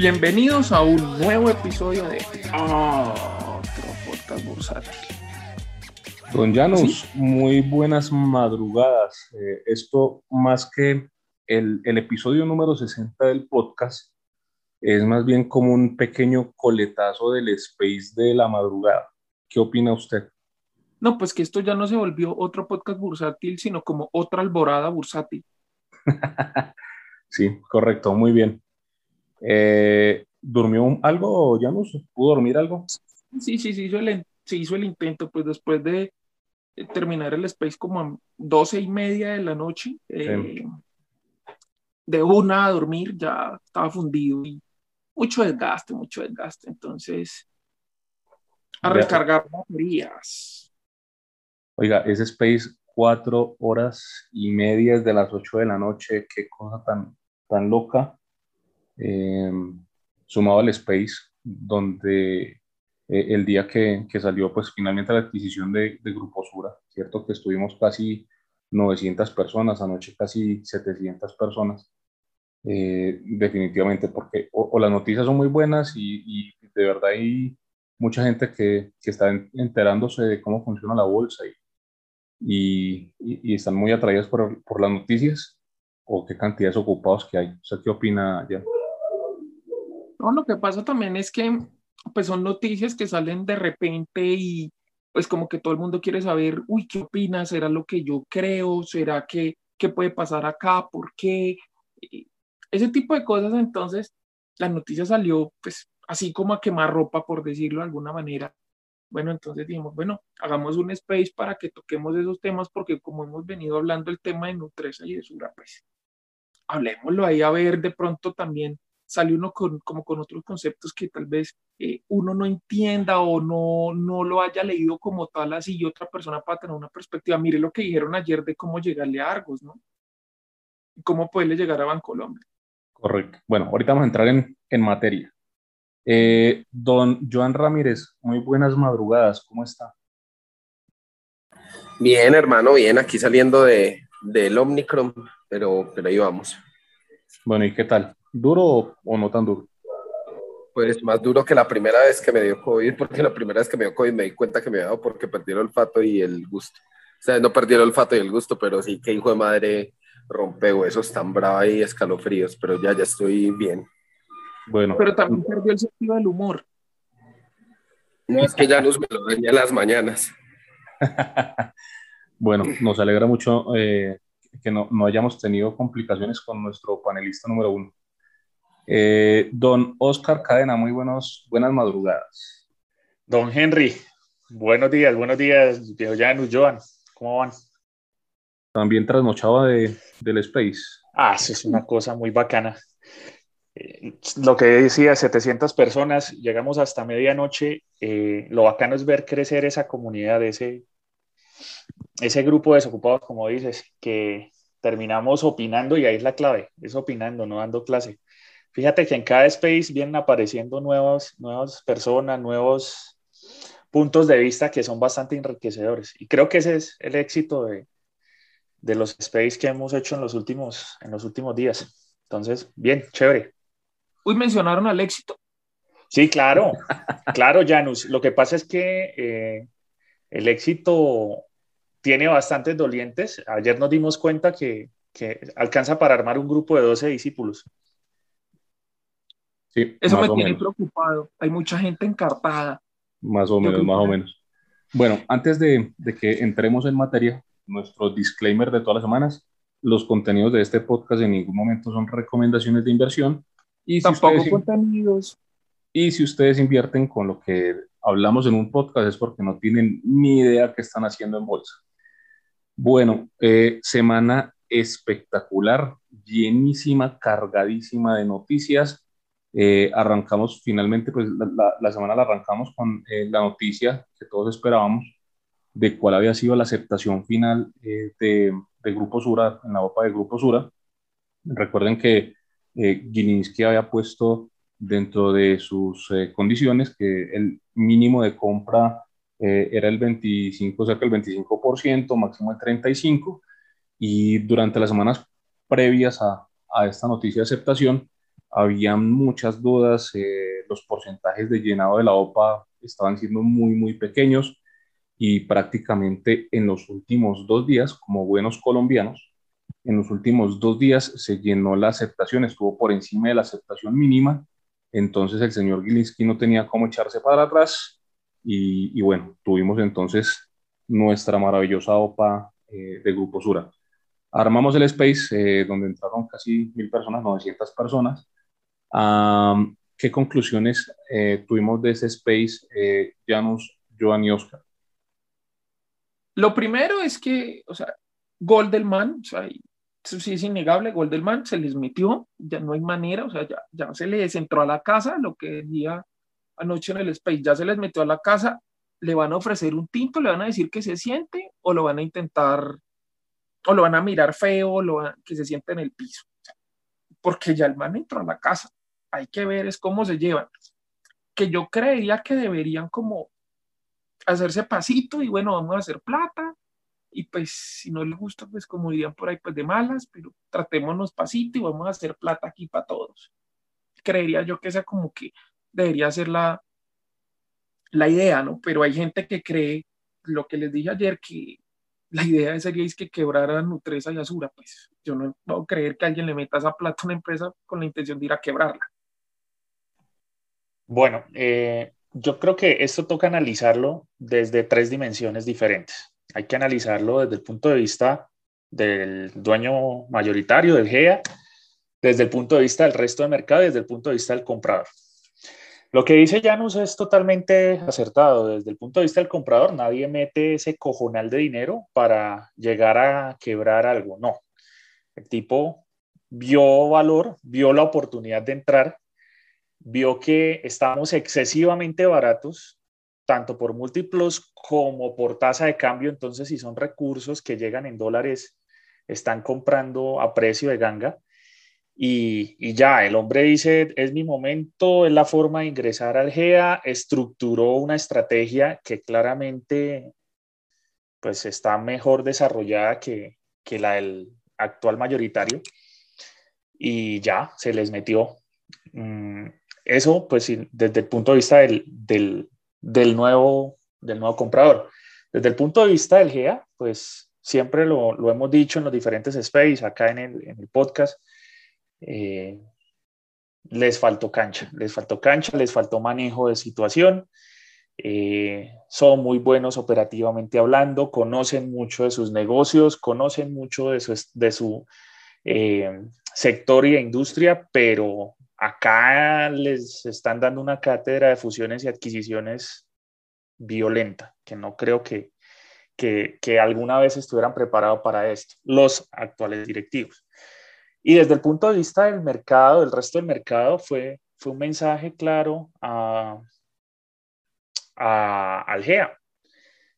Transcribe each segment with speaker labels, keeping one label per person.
Speaker 1: Bienvenidos a un nuevo episodio de otro podcast bursátil.
Speaker 2: Don Janus, muy buenas madrugadas. Eh, esto más que el, el, episodio número 60 del podcast, es más bien como un pequeño coletazo del space de la madrugada. ¿Qué opina usted?
Speaker 1: No, pues que esto ya no se volvió otro podcast bursátil, sino como otra alborada bursátil.
Speaker 2: sí, correcto, muy bien. Eh, ¿Durmió algo, Janus? ¿Pudo dormir algo?
Speaker 1: Sí, sí, sí, hizo el, se hizo el intento, pues después de terminar el space como a doce y media de la noche, eh, de una a dormir, ya estaba fundido y mucho desgaste, mucho desgaste. Entonces, a recargar baterías.
Speaker 2: Oiga, ese space cuatro horas y media desde las ocho de la noche, qué cosa tan, tan loca. Eh, sumado al space, donde eh, el día que, que, salió pues finalmente la adquisición de, de, Grupo Sura, ¿cierto? Que estuvimos casi 900 personas, anoche casi 700 personas, eh, definitivamente, porque o, las noticias son muy buenas y, y, de verdad hay mucha gente que, que, está enterándose de cómo funciona la bolsa y, y, y están muy atraídas por, por, las noticias o qué cantidades ocupados que hay. O sea, ¿qué opina ya?
Speaker 1: No, lo que pasa también es que pues son noticias que salen de repente y pues como que todo el mundo quiere saber, uy, ¿qué opinas? ¿Será lo que yo creo? ¿Será que qué puede pasar acá? ¿Por qué? Ese tipo de cosas, entonces, la noticia salió pues así como a quemar ropa, por decirlo de alguna manera. Bueno, entonces dijimos, bueno, hagamos un space para que toquemos esos temas, porque como hemos venido hablando el tema de Nutresa y de Sura, pues hablemoslo ahí a ver de pronto también sale uno con, como con otros conceptos que tal vez eh, uno no entienda o no, no lo haya leído como tal así y otra persona para tener una perspectiva. Mire lo que dijeron ayer de cómo llegarle a Argos, ¿no? cómo poderle llegar a Bancolombia.
Speaker 2: Correcto. Bueno, ahorita vamos a entrar en, en materia. Eh, don Joan Ramírez, muy buenas madrugadas, ¿cómo está?
Speaker 3: Bien, hermano, bien, aquí saliendo de, del Omnicron, pero, pero ahí vamos.
Speaker 2: Bueno, ¿y qué tal? ¿Duro o no tan duro?
Speaker 3: Pues más duro que la primera vez que me dio COVID, porque la primera vez que me dio COVID me di cuenta que me había dado porque perdí el olfato y el gusto. O sea, no perdí el olfato y el gusto, pero sí que hijo de madre rompe huesos tan brava y escalofríos, pero ya, ya estoy bien.
Speaker 1: Bueno. Pero también perdió el sentido del humor.
Speaker 3: No, es que ya nos me lo daña las mañanas.
Speaker 2: bueno, nos alegra mucho eh, que no, no, hayamos tenido complicaciones con nuestro panelista número uno. Eh, don Oscar Cadena, muy buenos, buenas madrugadas.
Speaker 4: Don Henry, buenos días, buenos días, Janus, Joan, ¿cómo van?
Speaker 2: También trasnochaba de, del Space.
Speaker 4: Ah, eso es una cosa muy bacana. Eh, lo que decía, 700 personas, llegamos hasta medianoche. Eh, lo bacano es ver crecer esa comunidad, ese, ese grupo de desocupados, como dices, que terminamos opinando y ahí es la clave, es opinando, no dando clase. Fíjate que en cada space vienen apareciendo nuevas, nuevas personas, nuevos puntos de vista que son bastante enriquecedores. Y creo que ese es el éxito de, de los space que hemos hecho en los últimos, en los últimos días. Entonces, bien, chévere.
Speaker 1: Uy, mencionaron al éxito.
Speaker 4: Sí, claro, claro, Janus. Lo que pasa es que eh, el éxito tiene bastantes dolientes. Ayer nos dimos cuenta que, que, alcanza para armar un grupo de 12 discípulos.
Speaker 1: Sí, Eso me tiene preocupado. Hay mucha gente encartada.
Speaker 2: Más o menos, más o menos. Bueno, antes de, de, que entremos en materia, nuestro disclaimer de todas las semanas, los contenidos de este podcast en ningún momento son recomendaciones de inversión.
Speaker 1: Y Tampoco si contenidos.
Speaker 2: Y si ustedes invierten con lo que hablamos en un podcast es porque no tienen ni idea qué están haciendo en bolsa. Bueno, eh, semana espectacular, llenísima, cargadísima de noticias. Eh, arrancamos finalmente, pues la, la, semana la arrancamos con eh, la noticia que todos esperábamos de cuál había sido la aceptación final de, de, Grupo Sura, en la OPA de Grupo Sura. Recuerden que Gilinski había puesto dentro de sus condiciones que el mínimo de compra eh, era el 25, cerca del 25%, máximo el 35%, y durante las semanas previas a, a esta noticia de aceptación, habían muchas dudas, eh, los porcentajes de llenado de la OPA estaban siendo muy, muy pequeños y prácticamente en los últimos dos días, como buenos colombianos, en los últimos dos días se llenó la aceptación, estuvo por encima de la aceptación mínima, entonces el señor Gilinski no tenía cómo echarse para atrás y, y bueno, tuvimos entonces nuestra maravillosa OPA eh, de Grupo Sura. Armamos el space eh, donde entraron casi mil personas, 900 personas. ¿Qué conclusiones eh, tuvimos de ese space, Janus, Joan y Oscar?
Speaker 1: Lo primero es que, o sea, gol del man, o sea, sí es innegable, gol del man, se les metió, ya no hay manera, o sea, ya, ya se les entró a la casa, lo que decía anoche en el space, ya se les metió a la casa, le van a ofrecer un tinto, le van a decir que se siente o lo van a intentar, o lo van a mirar feo, o lo que se siente en el piso. Porque ya el man entró a la casa. Hay que ver es cómo se llevan. Que yo creería que deberían como hacerse pasito y bueno, vamos a hacer plata. Y pues si no les gusta, pues como dirían por ahí, pues de malas, pero tratémonos pasito y vamos a hacer plata aquí para todos. Creería yo que esa como que debería ser la, la idea, ¿no? Pero hay gente que cree, lo que les dije ayer, que la idea sería es que quebrara Nutresa y Azura, pues yo no puedo creer que alguien le meta esa plata a una empresa con la intención de ir a quebrarla.
Speaker 4: Bueno, eh, yo creo que esto toca analizarlo desde tres dimensiones diferentes. Hay que analizarlo desde el punto de vista del dueño mayoritario, del GEA, desde el punto de vista del resto del mercado y desde el punto de vista del comprador. Lo que dice Janus es totalmente acertado. Desde el punto de vista del comprador, nadie mete ese cojonal de dinero para llegar a quebrar algo. No. El tipo vio valor, vio la oportunidad de entrar, vio que estamos excesivamente baratos, tanto por múltiplos como por tasa de cambio. Entonces, si son recursos que llegan en dólares, están comprando a precio de ganga y, ya, el hombre dice, es mi momento, es la forma de ingresar al GEA, estructuró una estrategia que claramente pues está mejor desarrollada que, que la del actual mayoritario y ya se les metió. Mm, eso, pues, desde el punto de vista del, del, del, nuevo, del nuevo comprador. Desde el punto de vista del GEA, pues, siempre lo, lo hemos dicho en los diferentes space, acá en el, en el podcast, eh, les faltó cancha, les faltó cancha, les faltó manejo de situación. Eh, son muy buenos operativamente hablando, conocen mucho de sus negocios, conocen mucho de su, de su eh, sector y industria, pero acá les están dando una cátedra de fusiones y adquisiciones violenta, que no creo que, que, alguna vez estuvieran preparados para esto, los actuales directivos. Y desde el punto de vista del mercado, del resto del mercado, fue, fue un mensaje claro a, a, al GEA.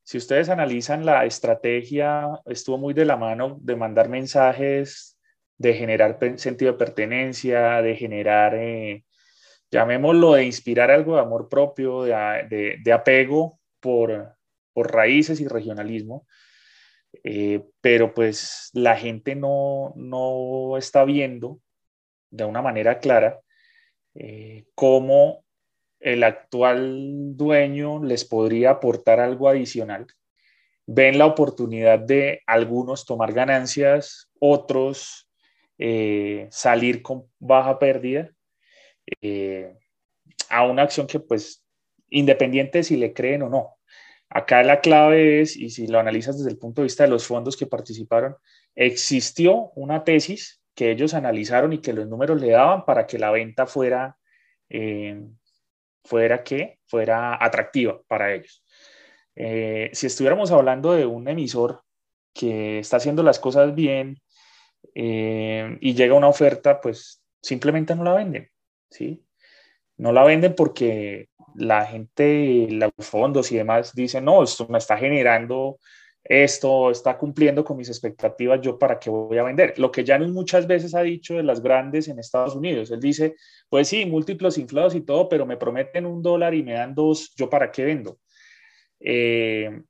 Speaker 4: Si ustedes analizan la estrategia, estuvo muy de la mano de mandar mensajes, de generar sentido de pertenencia, de generar, eh, llamémoslo, de inspirar algo de amor propio, de, de, apego por, por raíces y regionalismo. Eh, pero pues la gente no, no, está viendo de una manera clara eh, cómo el actual dueño les podría aportar algo adicional. Ven la oportunidad de algunos tomar ganancias, otros eh, salir con baja pérdida a una acción que pues independiente si le creen o no, Acá la clave es, y si lo analizas desde el punto de vista de los fondos que participaron, existió una tesis que ellos analizaron y que los números le daban para que la venta fuera, eh, fuera ¿qué? fuera atractiva para ellos. Eh, si estuviéramos hablando de un emisor que está haciendo las cosas bien eh, y llega una oferta, pues simplemente no la venden, ¿sí? No la venden porque la gente, los fondos y demás dicen, no, esto me está generando esto, está cumpliendo con mis expectativas, yo para qué voy a vender. Lo que Janus muchas veces ha dicho de las grandes en Estados Unidos, él dice, pues sí, múltiplos inflados y todo, pero me prometen un dólar y me dan dos, yo para qué vendo. Eh,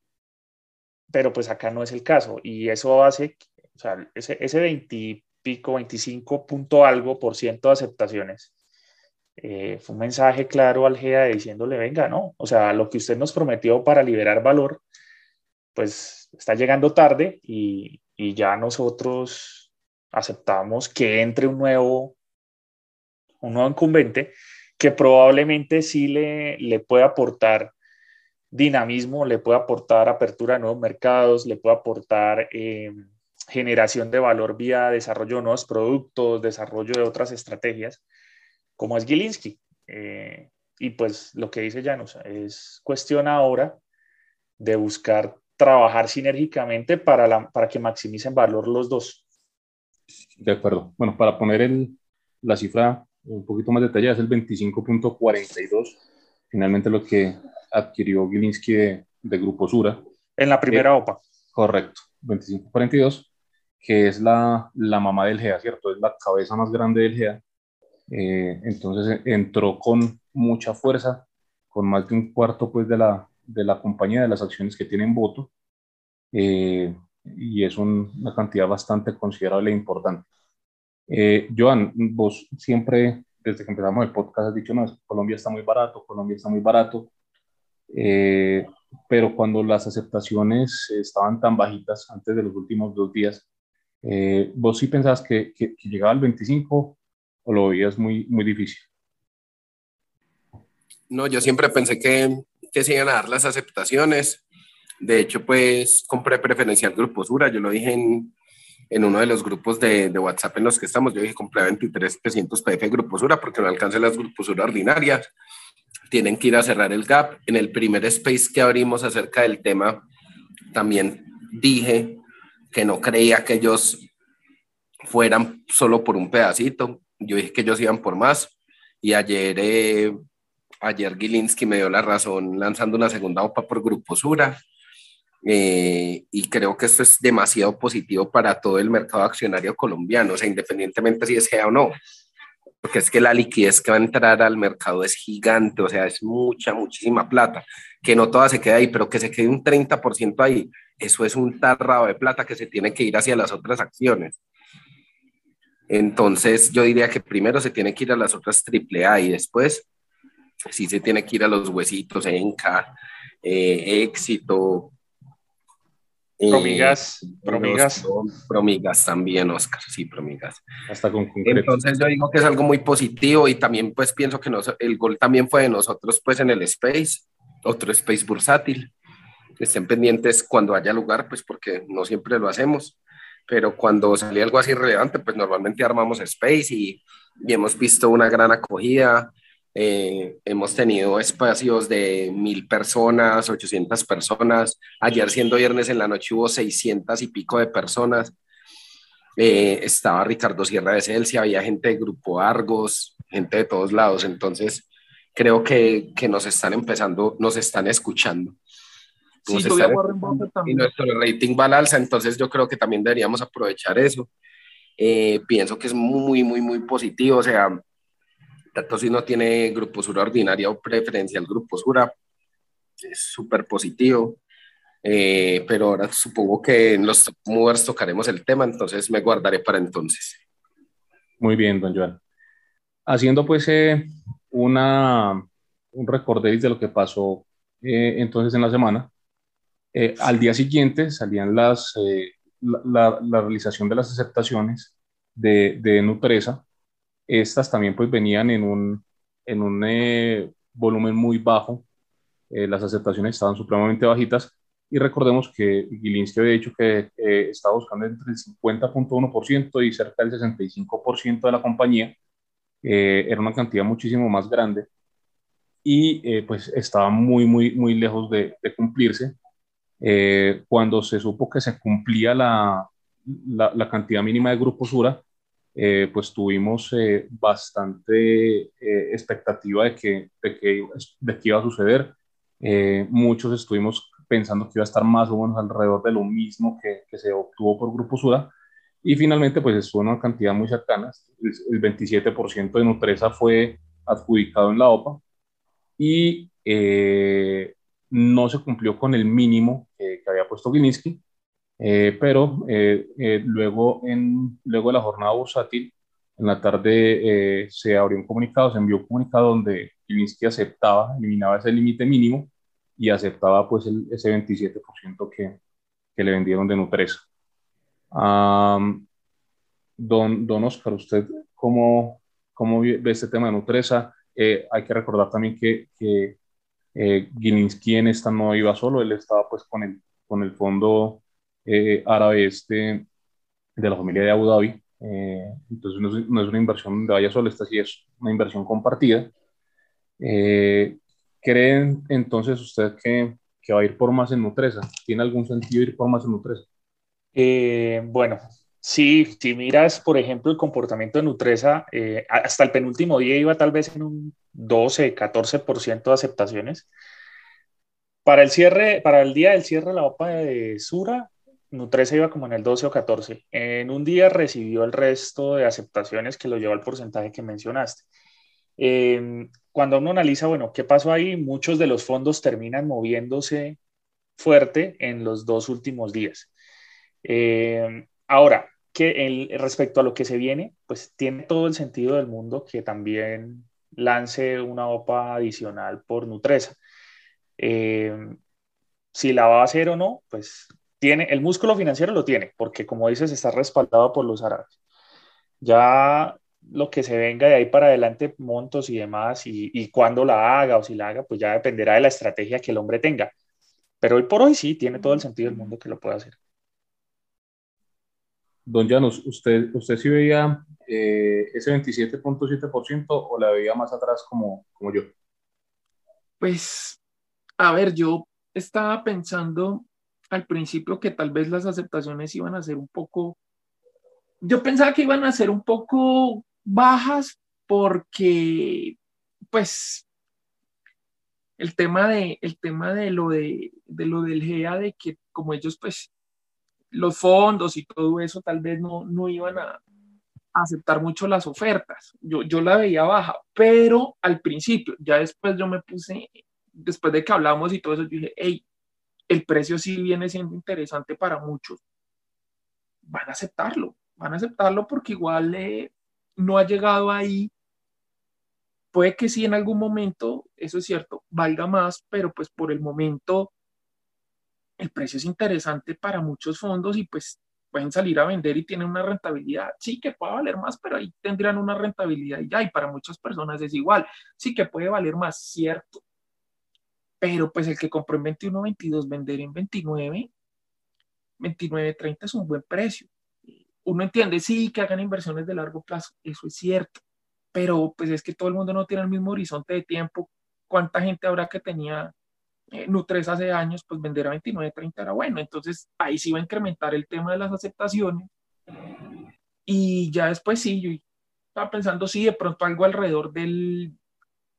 Speaker 4: pero pues acá no es el caso y eso hace, sea, ese, ese 20 pico, 25 punto algo por ciento de aceptaciones. Eh, fue un mensaje claro al GEA diciéndole, venga, no, o sea, lo que usted nos prometió para liberar valor, pues está llegando tarde y, y ya nosotros aceptamos que entre un nuevo, un nuevo incumbente que probablemente sí le, le puede aportar dinamismo, le puede aportar apertura a nuevos mercados, le puede aportar eh, generación de valor vía desarrollo de nuevos productos, desarrollo de otras estrategias, como es Gilinski. Eh, y pues lo que dice Janus, es cuestión ahora de buscar trabajar sinérgicamente para, la, para que maximicen valor los dos.
Speaker 2: De acuerdo. Bueno, para poner el, la cifra un poquito más detallada, es el 25.42. Finalmente lo que adquirió Gilinski de, Grupo Sura.
Speaker 4: En la primera eh, OPA.
Speaker 2: Correcto, 2542, que es la, la mamá del GEA, ¿cierto? Es la cabeza más grande del GEA. Eh, entonces entró con mucha fuerza, con más de un cuarto pues, de, la, de la compañía, de las acciones que tienen voto, eh, y es una cantidad bastante considerable e importante. Joan, vos siempre, desde que empezamos el podcast, has dicho, no, Colombia está muy barato, Colombia está muy barato, eh, pero cuando las aceptaciones estaban tan bajitas antes de los últimos dos días, eh, ¿vos sí pensabas que, que, llegaba al 25 o lo veías muy, muy difícil?
Speaker 3: No, yo siempre pensé que, que se iban a dar las aceptaciones. De hecho, pues compré preferencial Grupo Sura, yo lo dije en, en uno de los grupos de, de, WhatsApp en los que estamos, yo dije compré 23 300 PF Grupo Sura porque no alcancé las Grupo Sura ordinarias tienen que ir a cerrar el gap. En el primer space que abrimos acerca del tema, también dije que no creía que ellos fueran solo por un pedacito. Yo dije que ellos iban por más. Y ayer, eh, ayer Gilinski me dio la razón lanzando una segunda OPA por Grupo Sura. Eh, y creo que esto es demasiado positivo para todo el mercado accionario colombiano, o sea, independientemente si es GEA o no porque es que la liquidez que va a entrar al mercado es gigante, o sea, es mucha, muchísima plata, que no toda se queda ahí, pero que se quede un 30% ahí, eso es un tarrado de plata que se tiene que ir hacia las otras acciones. Entonces, yo diría que primero se tiene que ir a las otras AAA y después sí se tiene que ir a los huesitos, Enca, eh, Éxito,
Speaker 4: Promigas, promigas.
Speaker 3: Promigas también, Oscar, sí, promigas.
Speaker 2: Hasta con
Speaker 3: Entonces yo digo que es algo muy positivo y también pues pienso que el gol también fue de nosotros pues en el space, otro space bursátil. Estén pendientes cuando haya lugar, pues porque no siempre lo hacemos, pero cuando salía algo así relevante, pues normalmente armamos space y, y hemos visto una gran acogida. Eh, hemos tenido espacios de mil personas, 800 personas. Ayer, siendo viernes en la noche, hubo 600 y pico de personas. Eh, estaba Ricardo Sierra de Celsia, había gente de Grupo Argos, gente de todos lados. Entonces, creo que, que nos están empezando, nos están escuchando. Sí, y nuestro rating va al alza, entonces yo creo que también deberíamos aprovechar eso. Eh, pienso que es muy, muy, muy positivo. O sea, tanto si no tiene grupo sura ordinaria o preferencial grupo sura, es súper positivo. Eh, pero ahora supongo que en los movers tocaremos el tema, entonces me guardaré para entonces.
Speaker 2: Muy bien, don Joan. Haciendo pues eh, una, un recorderis de lo que pasó eh, entonces en la semana, al día siguiente salían las, la, la, realización de las aceptaciones de, de Nutresa, estas también pues venían en un, en un eh, volumen muy bajo, eh, las aceptaciones estaban supremamente bajitas. Y recordemos que Gilinski había dicho que estaba buscando entre el 50.1% y cerca del 65% de la compañía, eh, era una cantidad muchísimo más grande y pues estaba muy, muy, muy lejos de, cumplirse. cuando se supo que se cumplía la, la, cantidad mínima de Grupo Sura, eh, pues tuvimos eh, bastante eh, expectativa de que, de, que, de que iba a suceder. muchos estuvimos pensando que iba a estar más o menos alrededor de lo mismo que, que se obtuvo por Grupo Sura y finalmente pues en una cantidad muy cercana. El, 27% de Nutresa fue adjudicado en la OPA y no se cumplió con el mínimo que, había puesto Gilinski pero luego, en, luego de la jornada bursátil, en la tarde se abrió un comunicado, se envió un comunicado donde Gilinski aceptaba, eliminaba ese límite mínimo y aceptaba pues el, ese 27% que, que, le vendieron de Nutresa. Don, don Oscar, ¿usted cómo, cómo ve este tema de Nutresa? Eh, hay que recordar también que, que eh, Gilinski en esta no iba solo, él estaba pues con el, con el fondo eh, árabe este de la familia de Abu Dhabi. Eh, entonces no es, no es, una inversión de vaya solo, esta sí es una inversión compartida. ¿Creen entonces usted que, que, va a ir por más en Nutresa? ¿Tiene algún sentido ir por más en Nutresa?
Speaker 4: Bueno, Sí, si miras, por ejemplo, el comportamiento de Nutresa, eh, hasta el penúltimo día iba tal vez en un 12, 14% de aceptaciones. Para el cierre, para el día del cierre de la OPA de Sura, Nutresa iba como en el 12 o 14. En un día recibió el resto de aceptaciones que lo llevó al porcentaje que mencionaste. Em, cuando uno analiza, bueno, ¿qué pasó ahí? Muchos de los fondos terminan moviéndose fuerte en los dos últimos días. Em, ahora, que respecto a lo que se viene, pues tiene todo el sentido del mundo que también lance una OPA adicional por Nutresa. Eh, si la va a hacer o no, pues tiene, el músculo financiero lo tiene, porque como dices, está respaldado por los árabes. Ya lo que se venga de ahí para adelante, montos y demás, y, y cuándo la haga o si la haga, pues ya dependerá de la estrategia que el hombre tenga. Pero hoy por hoy sí, tiene todo el sentido del mundo que lo pueda hacer.
Speaker 2: Don Janos, ¿usted, usted sí veía eh, ese 27.7% o la veía más atrás como, como yo?
Speaker 1: Pues, a ver, yo estaba pensando al principio que tal vez las aceptaciones iban a ser un poco, yo pensaba que iban a ser un poco bajas porque, pues, el tema de, el tema de lo de, de lo del GEA, de que como ellos pues los fondos y todo eso tal vez no, no iban a, aceptar mucho las ofertas. Yo, yo la veía baja, pero al principio, ya después yo me puse, después de que hablamos y todo eso, dije, hey, el precio sí viene siendo interesante para muchos. Van a aceptarlo, van a aceptarlo porque igual eh, no ha llegado ahí. Puede que sí en algún momento, eso es cierto, valga más, pero pues por el momento el precio es interesante para muchos fondos y pues pueden salir a vender y tienen una rentabilidad. Sí que puede valer más, pero ahí tendrían una rentabilidad y ya, y para muchas personas es igual. Sí que puede valer más, cierto. Pero pues el que compró en 21, 22, vender en 29, 29, 30 es un buen precio. Uno entiende, sí, que hagan inversiones de largo plazo, eso es cierto. Pero pues es que todo el mundo no tiene el mismo horizonte de tiempo. ¿Cuánta gente habrá que tenía eh, Nutres hace años, pues vender a 29, 30 era bueno. Entonces ahí sí va a incrementar el tema de las aceptaciones. Y ya después sí, yo estaba pensando, sí, de pronto algo alrededor del,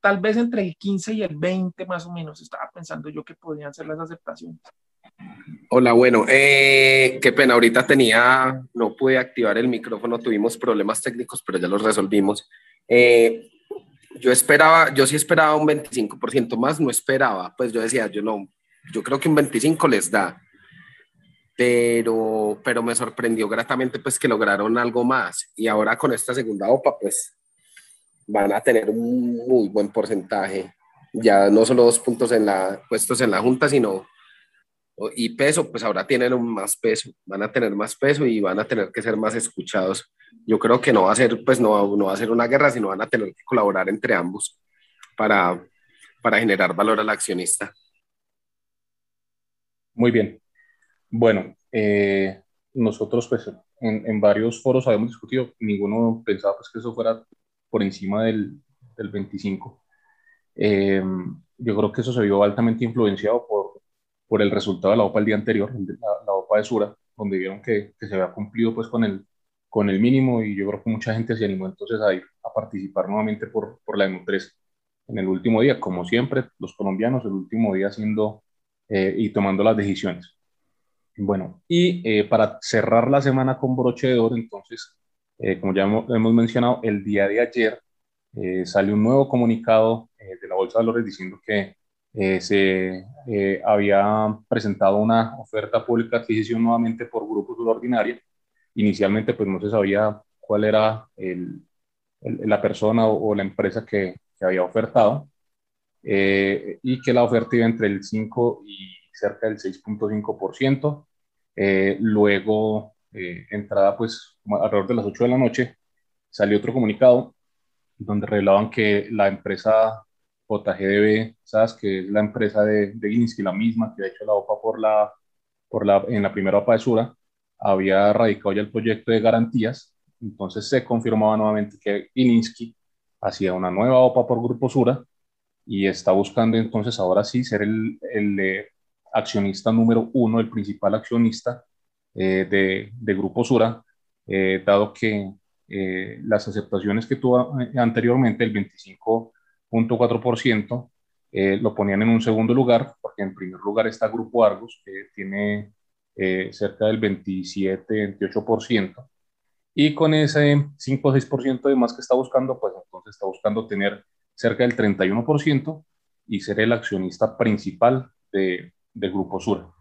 Speaker 1: tal vez entre el 15 y el 20 más o menos, estaba pensando yo que podían ser las aceptaciones.
Speaker 3: Hola, bueno, eh, qué pena, ahorita tenía, no pude activar el micrófono, tuvimos problemas técnicos, pero ya los resolvimos. Eh, yo esperaba, yo sí esperaba un 25% más, no esperaba, pues yo decía, yo no, yo creo que un 25 les da, pero, pero me sorprendió gratamente pues que lograron algo más. Y ahora con esta segunda OPA pues van a tener un muy buen porcentaje, ya no solo dos puntos en la, puestos en la junta, sino y peso, pues ahora tienen un más peso, van a tener más peso y van a tener que ser más escuchados yo creo que no va a ser, pues no, no va a ser una guerra, sino van a tener que colaborar entre ambos para, para generar valor al accionista.
Speaker 2: Muy bien. Bueno, eh, nosotros pues en, en, varios foros habíamos discutido, ninguno pensaba pues que eso fuera por encima del, del 25. Eh, yo creo que eso se vio altamente influenciado por, por el resultado de la OPA el día anterior, la, la OPA de Sura, donde vieron que, que se había cumplido pues con el, con el mínimo y yo creo que mucha gente se animó entonces a ir a participar nuevamente por, por la M3 en el último día, como siempre, los colombianos el último día haciendo eh, y tomando las decisiones. Bueno, y eh, para cerrar la semana con broche de oro, entonces, eh, como ya hemos, mencionado, el día de ayer salió un nuevo comunicado de la Bolsa de Valores diciendo que eh, se eh, había presentado una oferta pública de adquisición nuevamente por Grupo Ordinaria. Inicialmente, pues no se sabía cuál era el, la persona o, la empresa que, que había ofertado eh, y que la oferta iba entre el 5 y cerca del 6.5%. luego, entrada pues alrededor de las 8 de la noche, salió otro comunicado donde revelaban que la empresa JGDB, ¿sabes? Que es la empresa de, de Gilinski, la misma que ha hecho la OPA por la, por la, en la primera OPA de Sura, había radicado ya el proyecto de garantías, entonces se confirmaba nuevamente que Gilinski hacía una nueva OPA por Grupo Sura y está buscando entonces ahora sí ser el, el accionista número uno, el principal accionista eh, de, de, Grupo Sura, eh, dado que eh, las aceptaciones que tuvo anteriormente, el 25 0.4%, eh, lo ponían en un segundo lugar, porque en primer lugar está Grupo Argos, que tiene eh, cerca del 27-28%, y con ese 5 o 6% de más que está buscando, pues entonces está buscando tener cerca del 31% y ser el accionista principal de, Grupo Sur.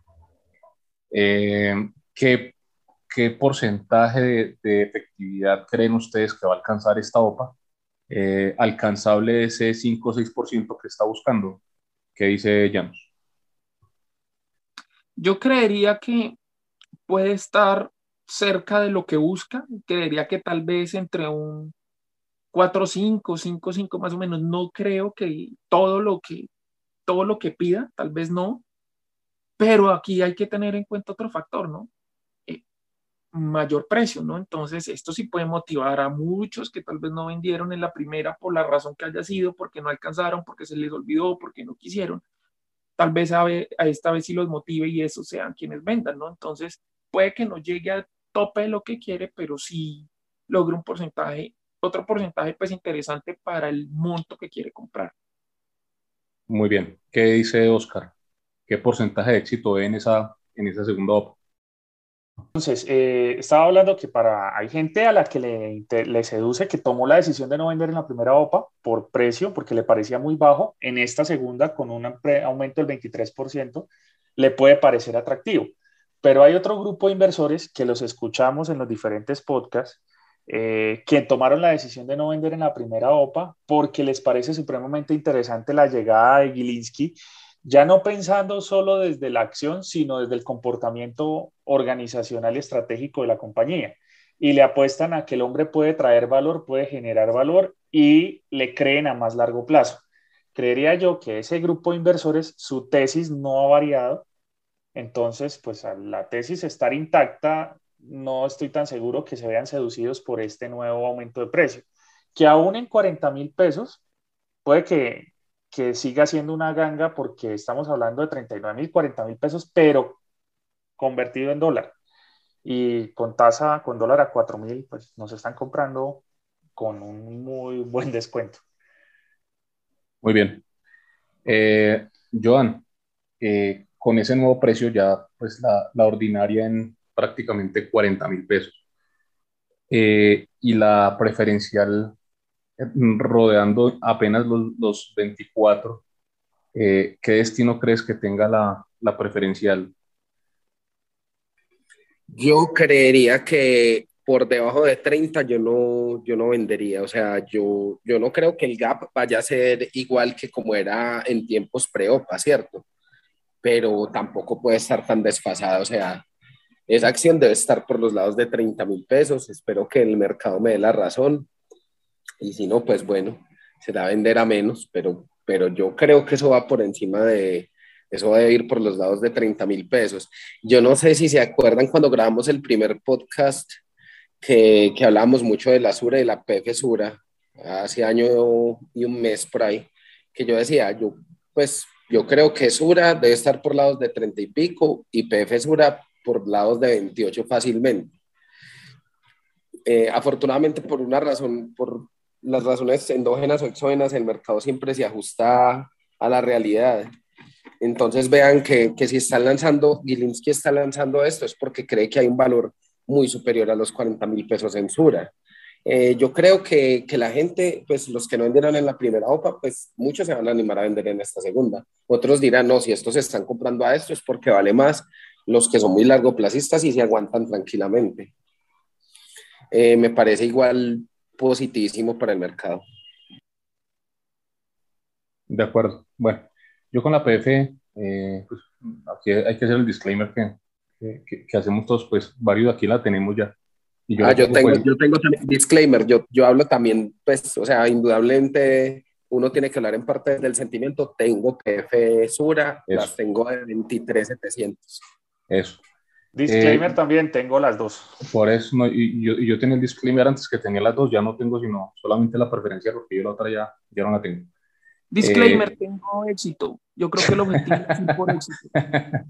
Speaker 2: Eh, ¿qué, ¿qué, porcentaje de, de, efectividad creen ustedes que va a alcanzar esta OPA? Eh, alcanzable ese 5 o 6% que está buscando. ¿Qué dice Janos?
Speaker 1: Yo creería que puede estar cerca de lo que busca. Creería que tal vez entre un 4 5, 5 5 más o menos. No creo que todo lo que todo lo que pida, tal vez no. Pero aquí hay que tener en cuenta otro factor, ¿no? Mayor precio, ¿no? Entonces, esto sí puede motivar a muchos que tal vez no vendieron en la primera por la razón que haya sido, porque no alcanzaron, porque se les olvidó, porque no quisieron. Tal vez a, a esta vez sí los motive y esos sean quienes vendan, ¿no? Entonces, puede que no llegue al tope de lo que quiere, pero sí logre un porcentaje, otro porcentaje pues interesante para el monto que quiere comprar.
Speaker 2: Muy bien. ¿Qué dice Oscar? ¿Qué porcentaje de éxito ve en esa, en esa segunda OPA?
Speaker 4: Entonces, eh, estaba hablando que para hay gente a la que le, seduce que tomó la decisión de no vender en la primera OPA por precio, porque le parecía muy bajo. En esta segunda, con un aumento del 23%, le puede parecer atractivo. Pero hay otro grupo de inversores que los escuchamos en los diferentes podcasts, eh, que tomaron la decisión de no vender en la primera OPA porque les parece supremamente interesante la llegada de Gilinski ya no pensando solo desde la acción, sino desde el comportamiento organizacional y estratégico de la compañía. Y le apuestan a que el hombre puede traer valor, puede generar valor y le creen a más largo plazo. Creería yo que ese grupo de inversores, su tesis no ha variado. Entonces, pues a la tesis estar intacta, no estoy tan seguro que se vean seducidos por este nuevo aumento de precio. Que aún en 40 mil pesos, puede que que siga siendo una ganga porque estamos hablando de 39 mil, 40 mil pesos, pero convertido en dólar. Y con tasa, con dólar a 4 mil, pues nos están comprando con un muy buen descuento.
Speaker 2: Muy bien. Eh, Joan, eh, con ese nuevo precio ya, pues la, la ordinaria en prácticamente 40 mil pesos. Eh, y la preferencial rodeando apenas los, los 24, eh, ¿qué destino crees que tenga la, la preferencial?
Speaker 3: Yo creería que por debajo de 30 yo no, yo no vendería. O sea, yo, yo no creo que el gap vaya a ser igual que como era en tiempos pre-OPA, ¿cierto? Pero tampoco puede estar tan desfasada. O sea, esa acción debe estar por los lados de 30 mil pesos. Espero que el mercado me dé la razón y si no, pues bueno, será vender a menos, pero, pero yo creo que eso va por encima de, eso va a ir por los lados de 30 mil pesos. Yo no sé si se acuerdan cuando grabamos el primer podcast que, que hablábamos mucho de la Sura y la PF Sura, hace año y un mes por ahí, que yo decía, yo pues yo creo que Sura debe estar por lados de 30 y pico y PF Sura por lados de 28 fácilmente. Eh, afortunadamente por una razón, por, las razones endógenas o exógenas, el mercado siempre se ajusta a la realidad. Entonces vean que, que si están lanzando, Gilinski está lanzando esto, es porque cree que hay un valor muy superior a los 40 mil pesos en Sura. Eh, yo creo que, que, la gente, pues los que no vendieron en la primera OPA, pues muchos se van a animar a vender en esta segunda. Otros dirán, no, si estos se están comprando a esto es porque vale más. Los que son muy largoplacistas y se aguantan tranquilamente. Eh, me parece igual positivísimo para el mercado.
Speaker 2: De acuerdo. Bueno, yo con la PF, eh, pues aquí hay que hacer el disclaimer que, que, que hacemos todos, pues varios aquí la tenemos ya
Speaker 3: yo, ah, yo, tengo, pues, yo tengo disclaimer, yo, yo hablo también, pues, o sea, indudablemente uno tiene que hablar en parte del sentimiento. Tengo PF Sura, las tengo de 23,700.
Speaker 2: Eso.
Speaker 4: Disclaimer eh, también, tengo las dos.
Speaker 2: Por eso, no, y yo, yo, tenía el disclaimer antes que tenía las dos, ya no tengo sino solamente la preferencia, porque yo la otra ya, ya no la tengo.
Speaker 1: Disclaimer, eh, tengo éxito. Yo creo que lo objetivo es por éxito.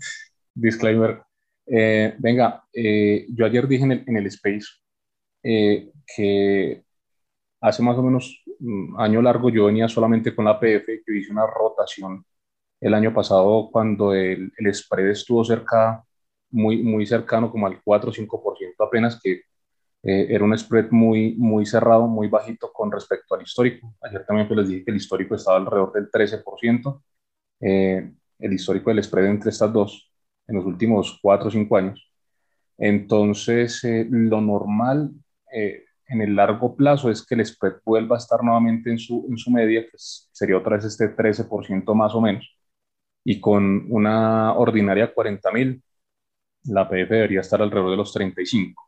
Speaker 2: Disclaimer, eh, venga, eh, yo ayer dije en el, en el Space eh, que hace más o menos un año largo yo venía solamente con la PF, que hice una rotación el año pasado cuando el, el spread estuvo cerca, muy, muy cercano como al 4 o 5% apenas, que era un spread muy, muy cerrado, muy bajito con respecto al histórico. Ayer también pues les dije que el histórico estaba alrededor del 13%. el histórico del spread entre estas dos en los últimos cuatro o cinco años. Entonces, eh, lo normal eh, en el largo plazo es que el spread vuelva a estar nuevamente en su, en su media, que sería otra vez este 13% más o menos, y con una ordinaria 40 mil, la PF debería estar alrededor de los 35.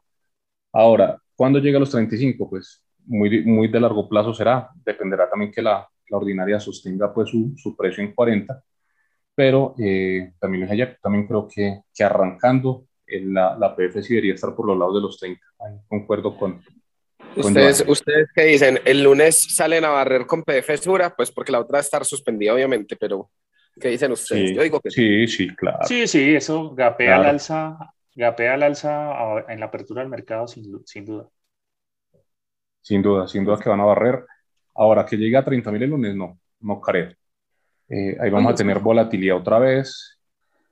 Speaker 2: Ahora, ¿cuándo llega a los 35? Pues muy, muy de largo plazo será, dependerá también que la, la ordinaria sostenga pues su, su precio en 40 pero eh, también también creo que, que arrancando la, la PF sí debería estar por los lados de los 30. Ahí concuerdo con,
Speaker 3: ¿Ustedes, ¿Ustedes qué dicen? ¿El lunes salen a barrer con PF Sura? Pues porque la otra va a estar suspendida, obviamente, pero ¿qué dicen ustedes?
Speaker 2: Sí,
Speaker 3: Yo digo que
Speaker 2: sí. Sí, claro.
Speaker 4: Sí, sí, eso gapea al alza, gapea al alza en la apertura del mercado, sin, sin duda.
Speaker 2: Sin duda, sin duda que van a barrer. Ahora, que llegue a 30 mil el lunes, no, no creo. Eh, ahí vamos a tener volatilidad otra vez.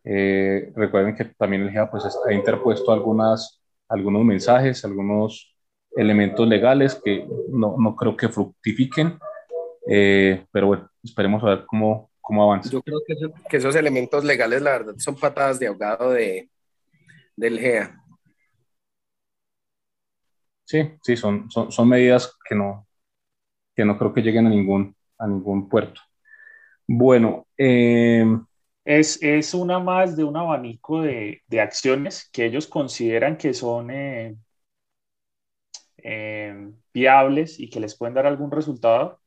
Speaker 2: Eh, recuerden que también el GEA pues, ha interpuesto algunas, algunos mensajes, algunos elementos legales que no, no creo que fructifiquen, eh, pero bueno, esperemos a ver cómo, cómo avanza.
Speaker 3: Yo creo que, que, esos elementos legales, la verdad, son patadas de ahogado de, del GEA.
Speaker 2: Sí, sí, son, son, son medidas que no, que no creo que lleguen a ningún, a ningún puerto. Bueno, eh,
Speaker 4: es, es, una más de un abanico de, de, acciones que ellos consideran que son eh, eh, viables y que les pueden dar algún resultado,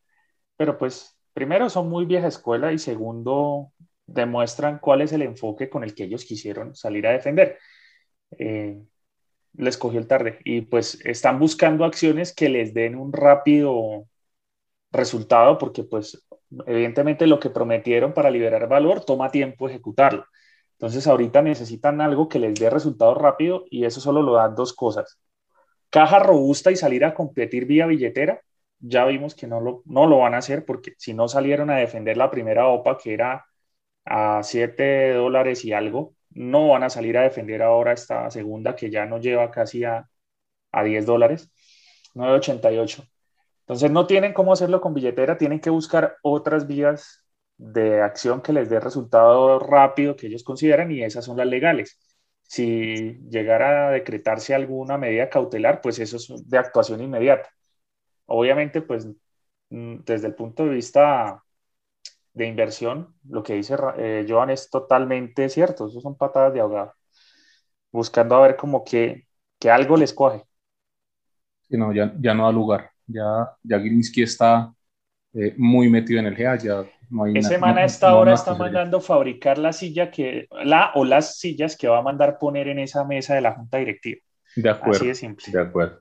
Speaker 4: pero pues primero son muy vieja escuela y segundo demuestran cuál es el enfoque con el que ellos quisieron salir a defender. les cogió el tarde y pues están buscando acciones que les den un rápido resultado porque pues evidentemente lo que prometieron para liberar valor toma tiempo ejecutarlo. Entonces ahorita necesitan algo que les dé resultado rápido y eso solo lo dan dos cosas. Caja robusta y salir a competir vía billetera. Ya vimos que no lo, no lo van a hacer porque si no salieron a defender la primera OPA que era a 7 dólares y algo, no van a salir a defender ahora esta segunda que ya no lleva casi a, a 10 dólares, 9.88. Entonces no tienen cómo hacerlo con billetera, tienen que buscar otras vías de acción que les dé resultado rápido que ellos consideran y esas son las legales. Si llegara a decretarse alguna medida cautelar, pues eso es de actuación inmediata. Obviamente, pues mm, desde el punto de vista de inversión, lo que dice eh, Joan es totalmente cierto, eso son patadas de ahogado, buscando a ver como que, que algo les coge.
Speaker 2: Sí, no, ya, ya no da lugar. Ya, ya Gilinski está eh, muy metido en el GA, ya
Speaker 4: no hay Ese man a esta hora está mandando fabricar la silla que, la o las sillas que va a mandar poner en esa mesa de la junta directiva.
Speaker 2: De acuerdo. Así de simple. De acuerdo.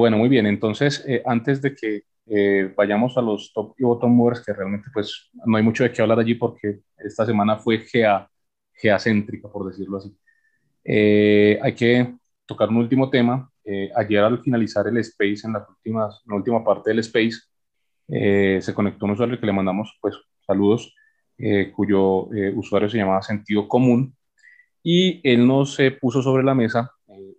Speaker 2: Bueno, muy bien. Entonces, eh, antes de que eh, vayamos a los top y bottom movers, que realmente pues no hay mucho de qué hablar allí porque esta semana fue GA geocéntrica, por decirlo así. Eh, hay que tocar un último tema. Eh, ayer al finalizar el Space, en, las últimas, en la última parte del Space, eh, se conectó un usuario que le mandamos pues, saludos eh, cuyo usuario se llamaba Sentido Común, y él nos puso sobre la mesa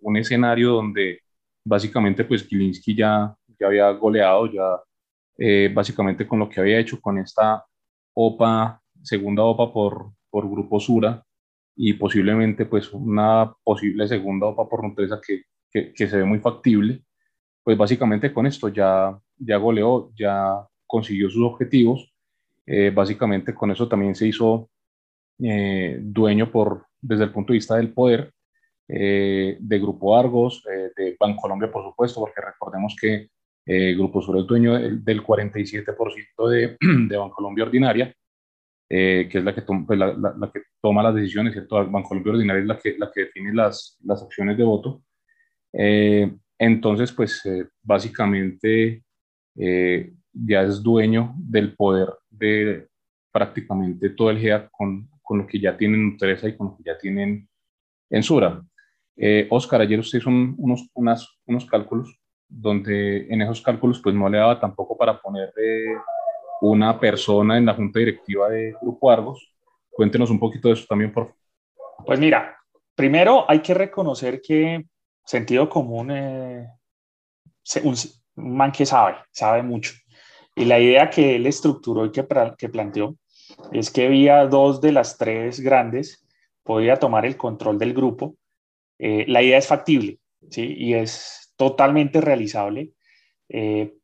Speaker 2: un escenario donde básicamente pues Gilinski ya, ya había goleado, ya básicamente con lo que había hecho con esta OPA, segunda OPA por, por Grupo Sura, y posiblemente pues una posible segunda OPA por Nutresa que, que, que, se ve muy factible, pues básicamente con esto ya, ya goleó, ya consiguió sus objetivos, eh, básicamente con eso también se hizo eh, dueño por, desde el punto de vista del poder eh, de Grupo Argos, de Bancolombia por supuesto, porque recordemos que Grupo Sur es dueño del, del 47% de, de Bancolombia Ordinaria, eh, que es la que, pues, la, la, que toma las decisiones, ¿cierto? Bancolombia Ordinaria es la que, la que define las, las acciones de voto. Eh, entonces, pues eh, básicamente ya es dueño del poder de prácticamente todo el GEA con, con lo que ya tienen Nutresa y con lo que ya tienen en Sura. Oscar, ayer usted hizo unos, unas, unos cálculos donde en esos cálculos pues no le daba tampoco para poner una persona en la junta directiva de Grupo Argos. Cuéntenos un poquito de eso también, por favor.
Speaker 4: Pues mira, primero hay que reconocer que sentido común, eh, un, man que sabe, sabe mucho. Y la idea que él estructuró y que, que planteó es que vía dos de las tres grandes podía tomar el control del grupo. Eh, la idea es factible, ¿sí? Y es totalmente realizable. Eh,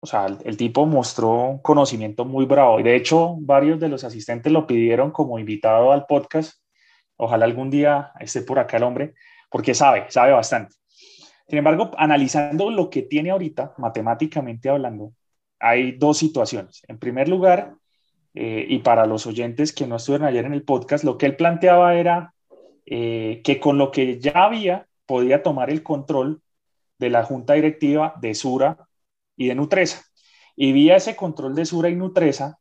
Speaker 4: o sea, el, tipo mostró conocimiento muy bravo. De hecho, varios de los asistentes lo pidieron como invitado al podcast. Ojalá algún día esté por acá el hombre, porque sabe, sabe bastante. Sin embargo, analizando lo que tiene ahorita, matemáticamente hablando, hay dos situaciones. En primer lugar, eh, y para los oyentes que no estuvieron ayer en el podcast, lo que él planteaba era eh, que con lo que ya había, podía tomar el control de la junta directiva de Sura y de Nutresa. Y vía ese control de Sura y Nutresa,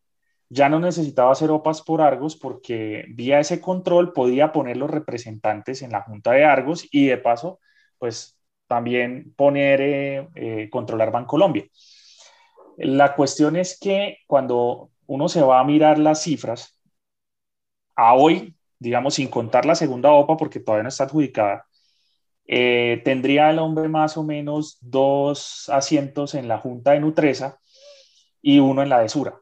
Speaker 4: ya no necesitaba hacer OPAS por Argos porque vía ese control podía poner los representantes en la Junta de Argos y de paso, pues también poner, eh, eh, controlar Bancolombia. La cuestión es que cuando uno se va a mirar las cifras, a hoy, digamos, sin contar la segunda OPA porque todavía no está adjudicada, eh, tendría el hombre más o menos dos asientos en la Junta de Nutresa y uno en la de Sura.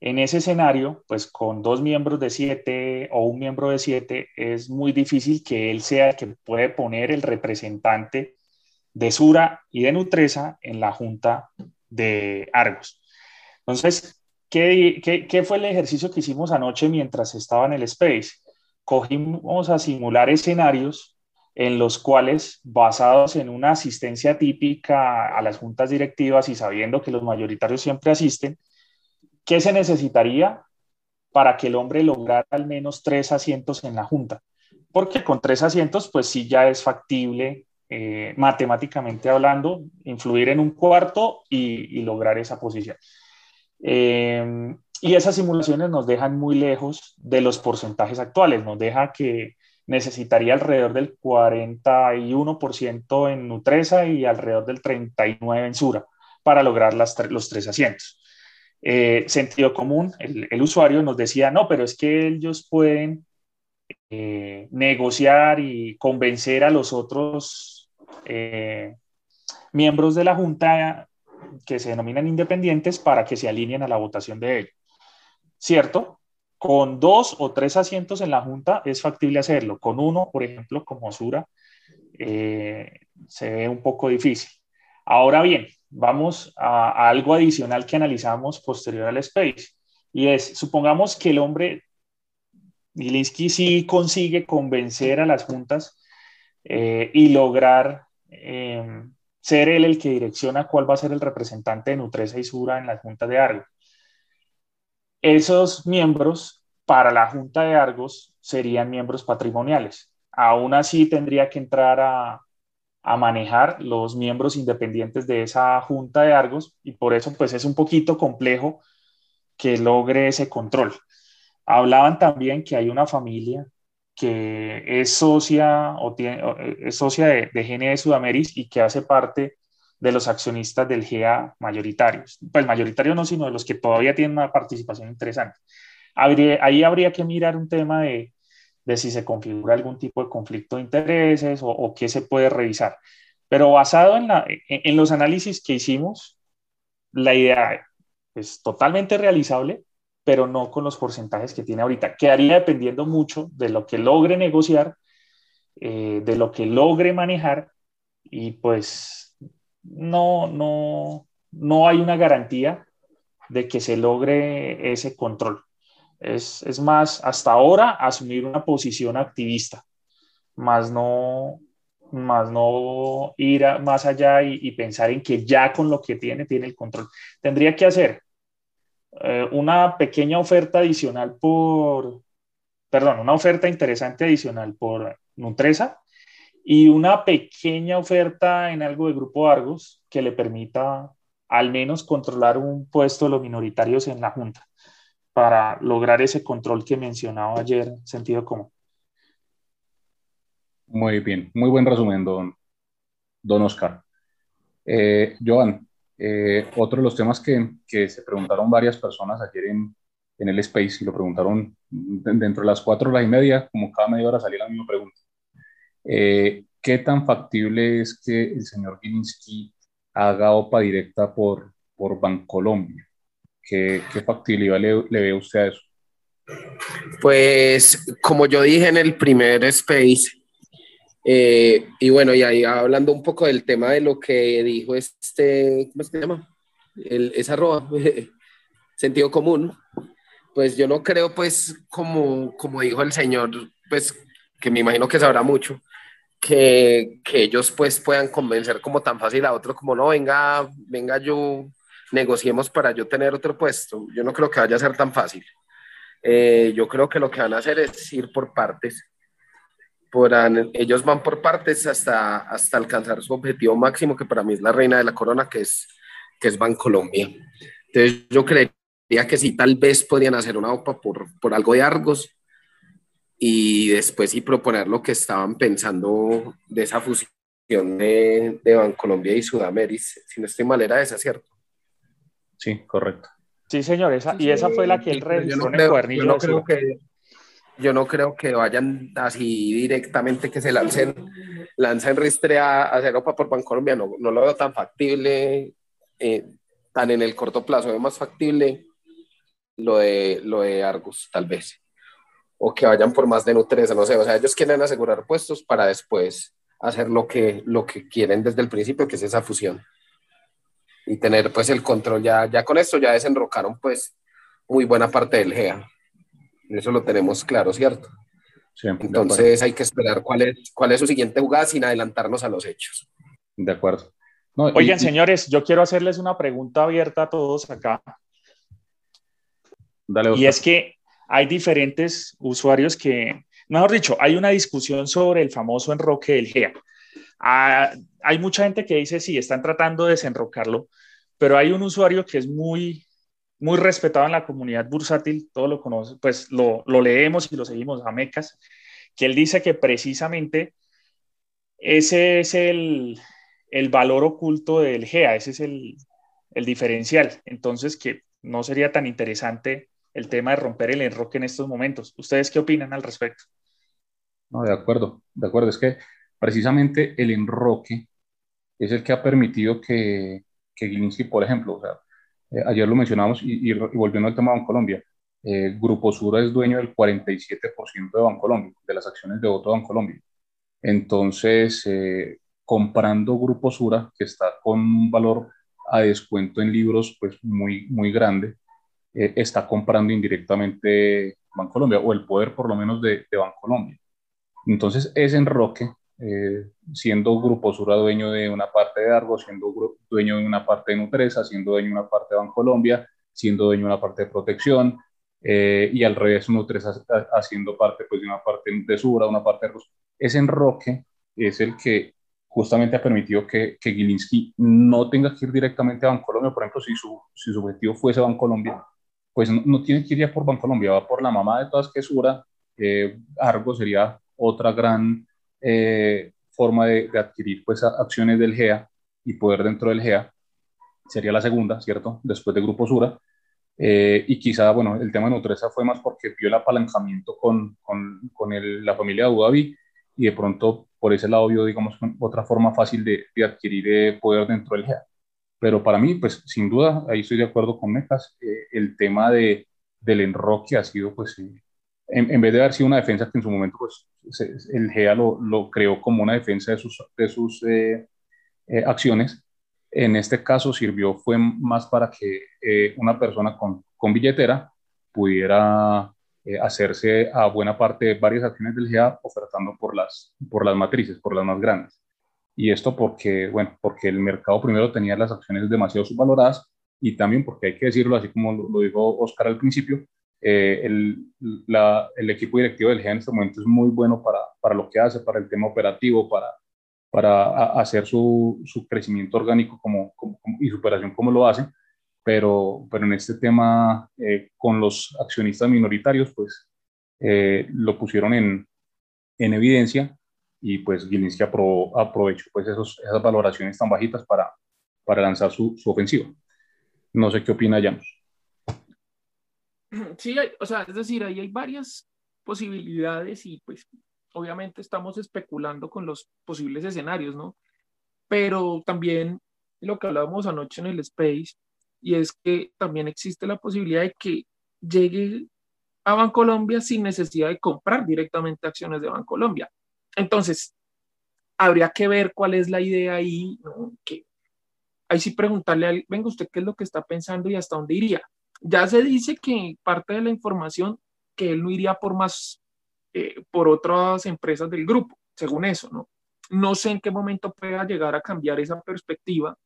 Speaker 4: En ese escenario, pues con dos miembros de siete o un miembro de siete, es muy difícil que él sea el que puede poner el representante de Sura y de Nutresa en la Junta de Argos. Entonces, ¿qué, fue el ejercicio que hicimos anoche mientras estaba en el Space? Cogimos a simular escenarios en los cuales, basados en una asistencia típica a las juntas directivas y sabiendo que los mayoritarios siempre asisten, ¿qué se necesitaría para que el hombre lograra al menos tres asientos en la junta? Porque con tres asientos, pues sí ya es factible, eh, matemáticamente hablando, influir en un cuarto y, lograr esa posición. Eh, y esas simulaciones nos dejan muy lejos de los porcentajes actuales, nos deja que necesitaría alrededor del 41% en Nutresa y alrededor del 39% en Sura para lograr las los tres asientos. Eh, sentido común, el, usuario nos decía, no, pero es que ellos pueden eh, negociar y convencer a los otros eh, miembros de la Junta que se denominan independientes para que se alineen a la votación de ellos. ¿Cierto? Con dos o tres asientos en la Junta es factible hacerlo. Con uno, por ejemplo, como Sura, eh, se ve un poco difícil. Ahora bien, vamos a, algo adicional que analizamos posterior al Space. Y es, supongamos que el hombre, Gilinski, sí consigue convencer a las juntas eh, y lograr eh, ser él el que direcciona cuál va a ser el representante de Nutresa y Sura en las juntas de Argo esos miembros para la Junta de Argos serían miembros patrimoniales. Aún así tendría que entrar a, manejar los miembros independientes de esa Junta de Argos y por eso pues es un poquito complejo que logre ese control. Hablaban también que hay una familia que es socia o tiene, es socia de, de GNE Sudameris y que hace parte de los accionistas del GEA mayoritarios. Pues mayoritarios no, sino de los que todavía tienen una participación interesante. ahí habría que mirar un tema de, de, si se configura algún tipo de conflicto de intereses o, o qué se puede revisar. Pero basado en, la, en, los análisis que hicimos, la idea es totalmente realizable, pero no con los porcentajes que tiene ahorita. Quedaría dependiendo mucho de lo que logre negociar, eh, de lo que logre manejar y pues no, no, no hay una garantía de que se logre ese control. Es, es más, hasta ahora, asumir una posición activista, más no, más no ir más allá y, pensar en que ya con lo que tiene, tiene el control. Tendría que hacer eh, una pequeña oferta adicional por, perdón, una oferta interesante adicional por Nutresa y una pequeña oferta en algo de Grupo Argos que le permita al menos controlar un puesto de los minoritarios en la Junta para lograr ese control que mencionaba ayer, sentido común.
Speaker 2: Muy bien, muy buen resumen, don, don Oscar. Eh, Joan, eh, otro de los temas que, que, se preguntaron varias personas ayer en, en, el Space y lo preguntaron dentro de las cuatro horas y media, como cada media hora salía la misma pregunta. Eh, ¿Qué tan factible es que el señor Gilinski haga OPA directa por, por Bancolombia? ¿Qué, ¿Qué factibilidad le, le ve usted a eso?
Speaker 3: Pues como yo dije en el primer Space, eh, y bueno, y ahí hablando un poco del tema de lo que dijo este, ¿cómo se llama? El, esa arroba, sentido común, pues yo no creo, pues, como, como dijo el señor, pues, que me imagino que sabrá mucho, que, que ellos pues puedan convencer como tan fácil a otro como no, venga, venga yo, negociemos para yo tener otro puesto. Yo no creo que vaya a ser tan fácil. Eh, yo creo que lo que van a hacer es ir por partes ellos van por partes hasta, hasta alcanzar su objetivo máximo, que para mí es la reina de la corona, que es, que es Bancolombia. Entonces yo creería que sí, tal vez podrían hacer una OPA por, por algo de Argos y después sí proponer lo que estaban pensando de esa fusión de, de Bancolombia y Sudameris. Si no estoy mal, era esa, ¿cierto?
Speaker 2: Sí, correcto.
Speaker 4: Sí, señor, esa, y esa fue la que él revisó en el cuadernillo.
Speaker 3: Yo no creo que, yo no creo que vayan así directamente que se lancen, lancen ristre a, hacer OPA por Bancolombia, no, no lo veo tan factible, eh, tan en el corto plazo, veo más factible lo de, lo de Argus, tal vez, o que vayan por más de Nutresa, no sé, o sea, ellos quieren asegurar puestos para después hacer lo que, lo que quieren desde el principio, que es esa fusión, y tener pues el control, ya, ya con esto ya desenrocaron pues muy buena parte del GEA. Eso lo tenemos claro, ¿cierto? Entonces hay que esperar cuál es, cuál es su siguiente jugada sin adelantarnos a los hechos.
Speaker 2: De acuerdo.
Speaker 4: Oigan, señores, yo quiero hacerles una pregunta abierta a todos acá. Dale, y es que hay diferentes usuarios que, mejor dicho, hay una discusión sobre el famoso enroque del GEA. Ah, hay mucha gente que dice, sí, están tratando de desenrocarlo, pero hay un usuario que es muy muy respetado en la comunidad bursátil, todo lo conoce, pues lo, lo leemos y lo seguimos a Mecas, que él dice que precisamente ese es el, el valor oculto del GEA, ese es el, el, diferencial. Entonces, que no sería tan interesante el tema de romper el enroque en estos momentos. ¿Ustedes qué opinan al respecto?
Speaker 2: No, de acuerdo, de acuerdo. Es que precisamente el enroque es el que ha permitido que, que Gilinski, por ejemplo, o sea, eh, ayer lo mencionamos y, volviendo al tema de Bancolombia, eh, Grupo Sura es dueño del 47% de Bancolombia, de las acciones de voto de Bancolombia. Entonces, eh, comprando Grupo Sura, que está con un valor a descuento en libros pues muy, muy grande, está comprando indirectamente Bancolombia, o el poder por lo menos de, de Bancolombia. Entonces, ese enroque eh, siendo Grupo Sura dueño de una parte de Argos, siendo dueño de una parte de Nutresa, siendo dueño de una parte de Bancolombia, siendo dueño de una parte de Protección, eh, y al revés Nutresa haciendo parte pues, de una parte de Sura, una parte de Argos. Ese enroque es el que justamente ha permitido que, que Gilinski no tenga que ir directamente a Bancolombia. Por ejemplo, si su, si su objetivo fuese Bancolombia, pues no, tiene que ir ya por Bancolombia, va por la mamá de todas que es Sura. Eh, Argos sería otra gran eh, forma de, adquirir pues, acciones del GEA y poder dentro del GEA. Sería la segunda, ¿cierto? Después de Grupo Sura. Eh, y quizá, bueno, el tema de Nutresa fue más porque vio el apalancamiento con, con, con la familia de Abu y de pronto por ese lado vio, digamos, otra forma fácil de, de adquirir eh, poder dentro del GEA. Pero para mí, pues sin duda, ahí estoy de acuerdo con Mecas, eh, el tema de, del enroque ha sido, pues, en, vez de haber sido una defensa que en su momento, pues, el GEA lo, creó como una defensa de sus, sus eh, acciones, en este caso sirvió fue más para que eh, una persona con, billetera pudiera eh, hacerse a buena parte de varias acciones del GA ofertando por las, por las matrices, por las más grandes. Y esto porque, bueno, porque el mercado primero tenía las acciones demasiado subvaloradas y también porque hay que decirlo, así como lo, lo dijo Oscar al principio, eh, el, la, el, equipo directivo del GA en este momento es muy bueno para, para lo que hace, para el tema operativo, para, para hacer su, su crecimiento orgánico como, como, y superación como lo hace, pero, pero en este tema eh, con los accionistas minoritarios, pues eh, lo pusieron en, en, evidencia y pues Gilinski apro, aprovechó pues esos, esas valoraciones tan bajitas para, para lanzar su, su ofensiva. No sé qué opina Llanos.
Speaker 1: Sí, o sea, es decir, ahí hay varias posibilidades y pues obviamente estamos especulando con los posibles escenarios, ¿no? Pero también lo que hablábamos anoche en el Space, y es que también existe la posibilidad de que llegue a Bancolombia sin necesidad de comprar directamente acciones de Bancolombia. Entonces, habría que ver cuál es la idea ahí, ¿no? Que ahí sí preguntarle a venga usted qué es lo que está pensando y hasta dónde iría. Ya se dice que parte de la información que él no iría por más eh, por otras empresas del grupo, según eso, ¿no? No sé en qué momento pueda llegar a cambiar esa perspectiva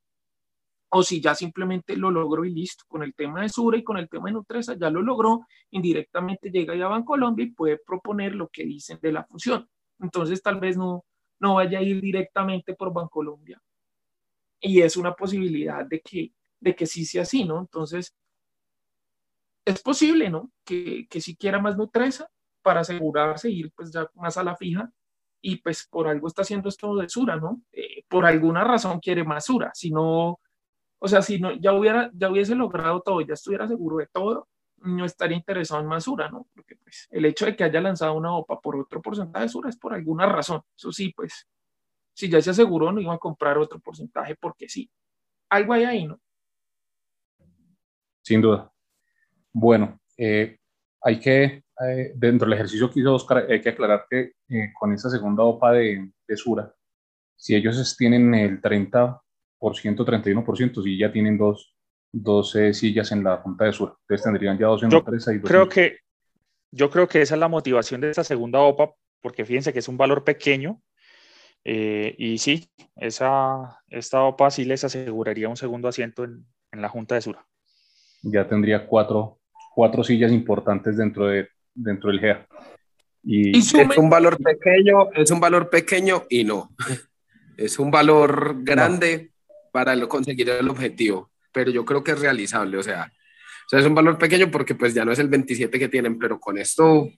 Speaker 1: o si ya simplemente lo logró y listo. Con el tema de Sura y con el tema de Nutresa ya lo logró, indirectamente llega ya a Bancolombia y puede proponer lo que dicen de la fusión. Entonces tal vez no, no vaya a ir directamente por Bancolombia. Y es una posibilidad de que, de que sí sea así, ¿no? Entonces, es posible, ¿no? Que, que si quiera más Nutresa, para asegurarse ir pues ya más a la fija y pues por algo está haciendo esto de Sura, ¿no? Eh, por alguna razón quiere más Sura, si no, o sea, si no, ya, hubiera, ya hubiese logrado todo, ya estuviera seguro de todo, no estaría interesado en más Sura, ¿no? Porque pues el hecho de que haya lanzado una OPA por otro porcentaje de Sura es por alguna razón, eso sí, pues si ya se aseguró no iba a comprar otro porcentaje porque sí, algo hay ahí, ¿no?
Speaker 2: Sin duda. Bueno, eh, hay que eh, dentro del ejercicio que hizo Oscar, hay que aclarar que eh, con esa segunda OPA de, de, Sura, si ellos tienen el 30%, 31%, si ya tienen dos, dos eh, sillas en la Junta de Sura, entonces tendrían ya dos en
Speaker 4: yo
Speaker 2: la empresa y dos
Speaker 4: creo que Yo creo que esa es la motivación de esta segunda OPA, porque fíjense que es un valor pequeño, eh, y sí, esa, esta OPA sí les aseguraría un segundo asiento en, en la Junta de Sura.
Speaker 2: Ya tendría cuatro, cuatro sillas importantes dentro de, dentro del GEA.
Speaker 3: Y, es un valor pequeño, es un valor pequeño y no. Es un valor grande no. para lo, conseguir el objetivo, pero yo creo que es realizable, o sea, o sea, es un valor pequeño porque pues ya no es el 27 que tienen, pero con esto,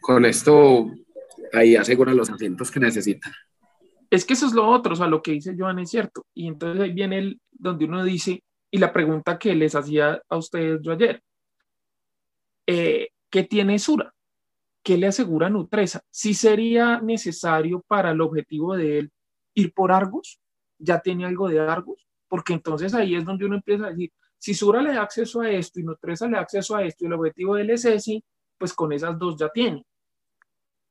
Speaker 3: con esto, ahí aseguran los asientos que necesitan.
Speaker 1: Es que eso es lo otro, o sea, lo que dice Joan es cierto. Y entonces ahí viene el, donde uno dice, y la pregunta que les hacía a ustedes yo ayer, eh, ¿qué tiene Sura? ¿Qué le asegura Nutresa? Si sería necesario para el objetivo de él ir por Argos, ya tiene algo de Argos, porque entonces ahí es donde uno empieza a decir, si Sura le da acceso a esto y Nutresa le da acceso a esto y el objetivo de él es ese, pues con esas dos ya tiene.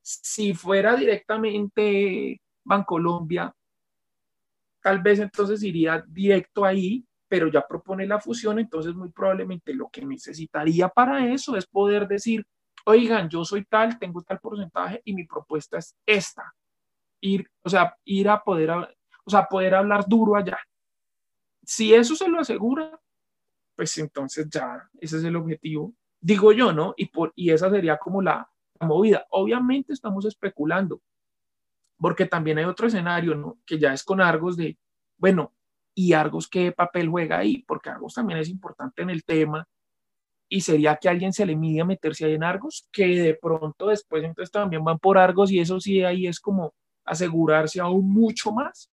Speaker 1: Si fuera directamente Bancolombia, tal vez entonces iría directo ahí pero ya propone la fusión, entonces muy probablemente lo que necesitaría para eso es poder decir, oigan, yo soy tal, tengo tal porcentaje y mi propuesta es esta. Ir, o sea, ir a poder, o sea, poder hablar duro allá. Si eso se lo asegura, pues entonces ya, ese es el objetivo, digo yo, ¿no? Y, por, y esa sería como la, la movida. Obviamente estamos especulando, porque también hay otro escenario, ¿no? Que ya es con Argos de, bueno, y Argos qué papel juega ahí, porque Argos también es importante en el tema y sería que alguien se le mide meterse ahí en Argos, que de pronto después entonces también van por Argos y eso sí ahí es como asegurarse aún mucho más.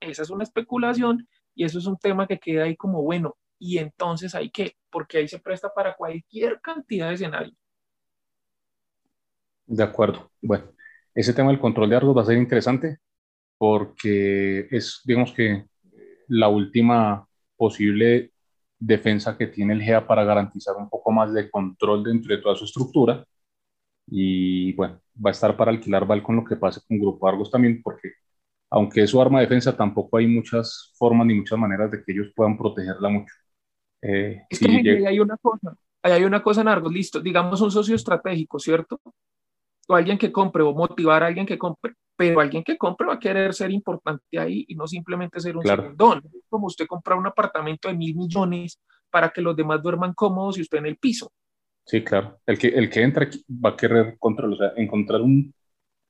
Speaker 1: esa es una especulación y eso es un tema que queda ahí como bueno. Y entonces hay que, porque ahí se presta para cualquier cantidad de escenarios.
Speaker 2: De acuerdo. Bueno, ese tema del control de Argos va a ser interesante porque es, digamos que, la última posible defensa que tiene el GEA para garantizar un poco más de control dentro de toda su estructura. Y bueno, va a estar para alquilar Val con lo que pase con Grupo Argos también, porque aunque es su arma de defensa, tampoco hay muchas formas ni muchas maneras de que ellos puedan protegerla mucho.
Speaker 1: Eh, es que hay una cosa, hay una cosa en Argos, listo, digamos un socio estratégico, ¿cierto? O alguien que compre o motivar a alguien que compre, pero alguien que compre va a querer ser importante ahí y no simplemente ser un claro. Como usted compra un apartamento de mil millones para que los demás duerman cómodos y usted en el piso.
Speaker 2: Sí, claro. El que, el que entra va a querer control, o sea, encontrar un,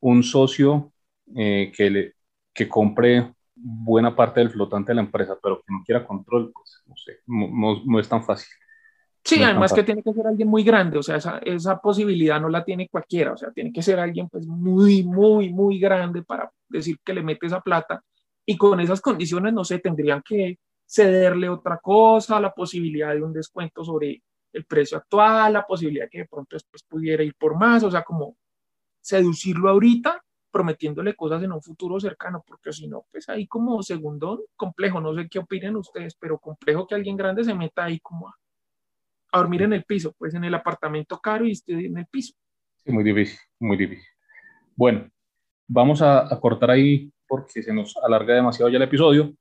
Speaker 2: un socio eh, que, le, que compre buena parte del flotante de la empresa, pero que no quiera control, pues no sé, no, no, es tan fácil.
Speaker 1: Sí, además que tiene que ser alguien muy grande, o sea, esa, esa, posibilidad no la tiene cualquiera, o sea, tiene que ser alguien pues muy, muy, muy grande para decir que le mete esa plata y con esas condiciones, no sé, tendrían que cederle otra cosa, la posibilidad de un descuento sobre el precio actual, la posibilidad que de pronto después pudiera ir por más, o sea, como seducirlo ahorita prometiéndole cosas en un futuro cercano, porque si no, pues ahí como segundo complejo, no sé qué opinen ustedes, pero complejo que alguien grande se meta ahí como a, dormir en el piso, pues en el apartamento caro y esté en el piso.
Speaker 2: Sí, muy difícil, muy difícil. Bueno, vamos a, a cortar ahí porque se nos alarga demasiado ya el episodio.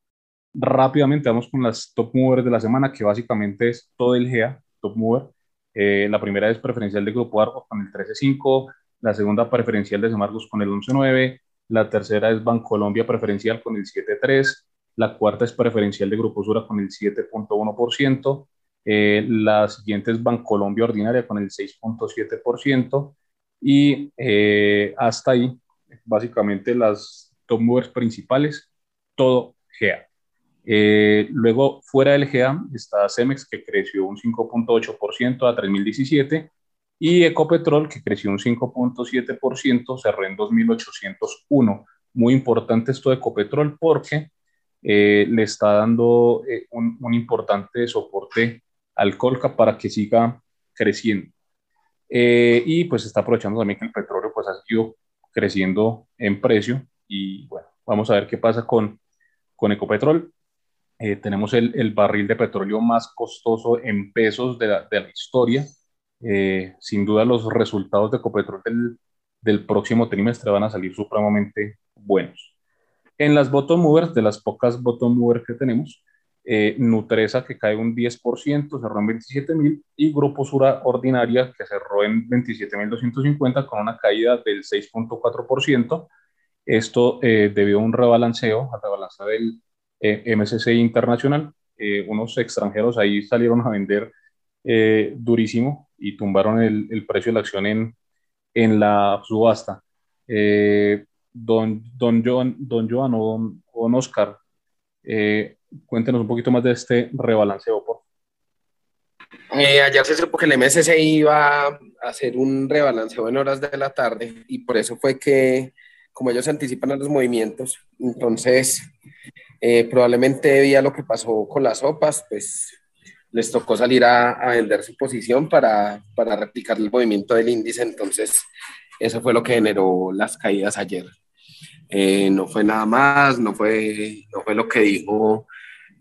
Speaker 2: Rápidamente vamos con las top movers de la semana, que básicamente es todo el GEA, top mover. Eh, la primera es preferencial de Grupo Argos con el 13.5, la segunda preferencial de Semargos con el 11.9, la tercera es Bancolombia preferencial con el 7.3, la cuarta es preferencial de Grupo Sura con el 7.1%, eh, la siguiente es Bancolombia ordinaria con el 6.7% y eh, hasta ahí básicamente las top movers principales, todo GEA. Eh, luego, fuera del GEA está Cemex, que creció un 5.8% a 3.017, y Ecopetrol, que creció un 5.7%, cerró en 2.801. Muy importante esto de Ecopetrol porque eh, le está dando eh, un, importante soporte al Colca para que siga creciendo. y pues está aprovechando también que el petróleo pues ha ido creciendo en precio y bueno, vamos a ver qué pasa con, con Ecopetrol. Eh, tenemos el, el, barril de petróleo más costoso en pesos de la, de la historia. Eh, sin duda los resultados de Ecopetrol del, del, próximo trimestre van a salir supremamente buenos. En las bottom movers, de las pocas bottom movers que tenemos, eh, Nutresa que cae un 10%, cerró en 27 mil, y Grupo Sura Ordinaria que cerró en 27.250 con una caída del 6.4%. Esto eh, a un rebalanceo, a rebalanceo del eh, MSCI Internacional. Eh, unos extranjeros ahí salieron a vender eh, durísimo y tumbaron el, el, precio de la acción en, en la subasta. Eh, don, don, Joan, don Joan o don, don Oscar, eh, cuéntenos un poquito más de este rebalanceo, por
Speaker 3: ayer se supo que el MSCI iba a hacer un rebalanceo en horas de la tarde y por eso fue que, como ellos anticipan a los movimientos, entonces eh, probablemente debido a lo que pasó con las sopas, pues les tocó salir a, a vender su posición para, para, replicar el movimiento del índice, entonces eso fue lo que generó las caídas ayer. Eh, no fue nada más, no fue, no fue lo que dijo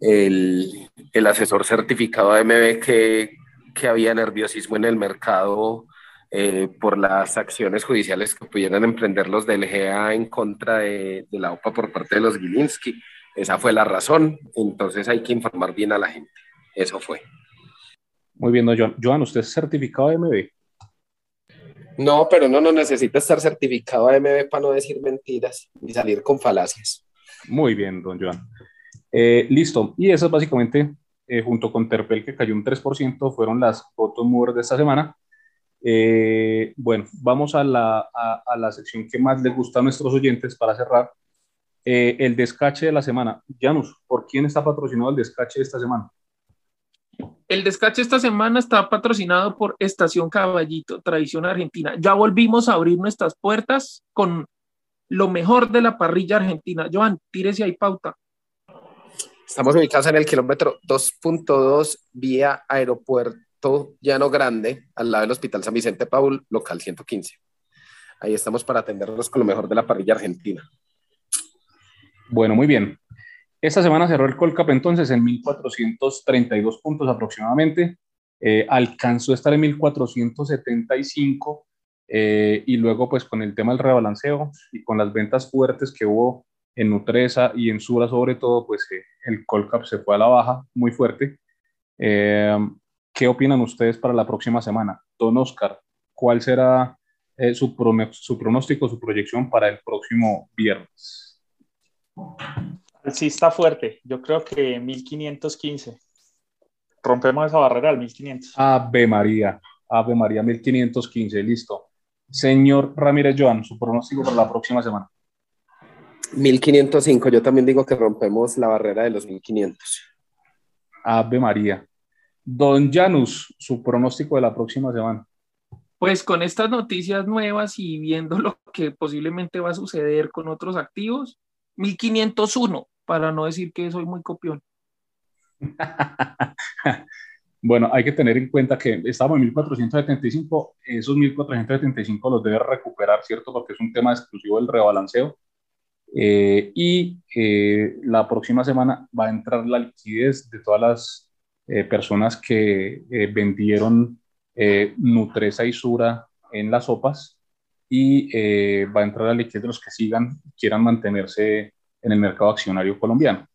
Speaker 3: el, el asesor certificado de MB que, que había nerviosismo en el mercado eh, por las acciones judiciales que pudieran emprender los del GA en contra de, de la OPA por parte de los Gilinski. Esa fue la razón. Entonces hay que informar bien a la gente. Eso fue.
Speaker 2: Muy bien, don Joan. Joan, ¿usted es certificado de MB?
Speaker 3: No, pero no, no necesita estar certificado de MB para no decir mentiras y salir con falacias.
Speaker 2: Muy bien, don Joan. Eh, listo. Y eso es básicamente, eh, junto con Terpel, que cayó un 3%, fueron las bottom movers de esta semana. Eh, bueno, vamos a la, a la sección que más les gusta a nuestros oyentes para cerrar, eh, el descache de la semana. Janus, ¿por quién está patrocinado el descache de esta semana?
Speaker 1: El descache esta semana está patrocinado por Estación Caballito, tradición argentina. Ya volvimos a abrir nuestras puertas con lo mejor de la parrilla argentina. Joan, tírese ahí pauta.
Speaker 3: Estamos ubicados en el kilómetro 2.2 vía aeropuerto Llano Grande, al lado del Hospital San Vicente Paul, local 115. Ahí estamos para atenderlos con lo mejor de la parrilla argentina.
Speaker 2: Bueno, muy bien. Esta semana cerró el Colcap entonces en 1.432 puntos aproximadamente. Eh, alcanzó a estar en 1.475 eh, y luego pues con el tema del rebalanceo y con las ventas fuertes que hubo en Nutresa y en Sura sobre todo, pues eh, el Colcap se fue a la baja muy fuerte. ¿Qué opinan ustedes para la próxima semana? Don Oscar, ¿cuál será su, su pronóstico, su proyección para el próximo viernes?
Speaker 4: Sí, está fuerte. Yo creo que 1515. Rompemos esa barrera al 1500.
Speaker 2: Ave María, Ave María, 1515, listo. Señor Ramírez Joan, su pronóstico para la próxima semana.
Speaker 3: 1505, yo también digo que rompemos la barrera de los 1500.
Speaker 2: Ave María. Don Janus, su pronóstico de la próxima semana.
Speaker 1: Pues con estas noticias nuevas y viendo lo que posiblemente va a suceder con otros activos, 1501, para no decir que soy muy copión.
Speaker 2: bueno, hay que tener en cuenta que estamos en 1475, esos 1475 los debe recuperar, ¿cierto? Porque es un tema exclusivo del rebalanceo. Eh, y eh, la próxima semana va a entrar la liquidez de todas las eh, personas que vendieron Nutresa y Sura en las sopas y va a entrar la liquidez de los que sigan, quieran mantenerse en el mercado accionario colombiano.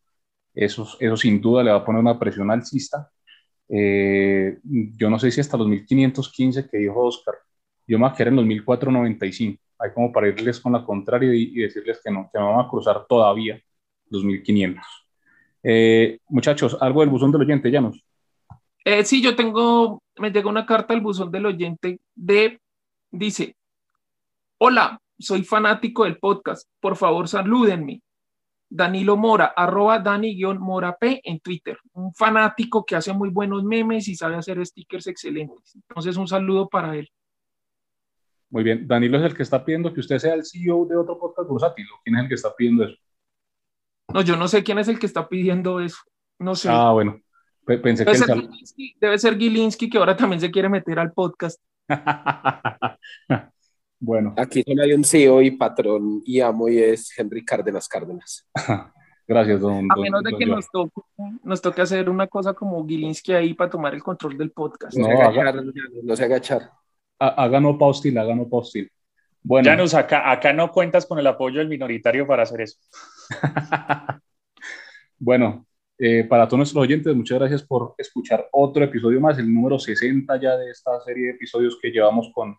Speaker 2: Eso, eso sin duda le va a poner una presión alcista. Eh, yo no sé si hasta los 1515 que dijo Oscar, yo me voy a quedar en los 1495. Hay como para irles con la contraria y, decirles que no, que no van a cruzar todavía los 1500. Eh, muchachos, algo del buzón del oyente, Llanos.
Speaker 1: Eh, sí, yo tengo, me llega una carta al buzón del oyente de, dice, hola, soy fanático del podcast, por favor salúdenme. Danilo Mora, arroba Dani-Mora P en Twitter. Un fanático que hace muy buenos memes y sabe hacer stickers excelentes. Entonces, un saludo para él.
Speaker 2: Muy bien. Danilo es el que está pidiendo que usted sea el CEO de otro podcast bursátil. ¿Quién es el que está pidiendo eso?
Speaker 1: No, yo no sé quién es el que está pidiendo eso. No sé.
Speaker 2: Ah, bueno. Pensé
Speaker 1: debe, que ser debe ser Gilinski, que ahora también se quiere meter al podcast.
Speaker 2: Bueno.
Speaker 3: Aquí solo hay un CEO y patrón y amo y es Henry Cárdenas Cárdenas.
Speaker 2: Gracias, don.
Speaker 1: A menos de que nos toque, nos toque hacer una cosa como Gilinski ahí para tomar el control del podcast.
Speaker 3: No, se agachar, no se agachar.
Speaker 2: Haga no postil, haga no postil.
Speaker 4: Bueno. Janus, acá, acá no cuentas con el apoyo del minoritario para hacer eso.
Speaker 2: bueno, eh, para todos nuestros oyentes, muchas gracias por escuchar otro episodio más, el número 60 ya de esta serie de episodios que llevamos con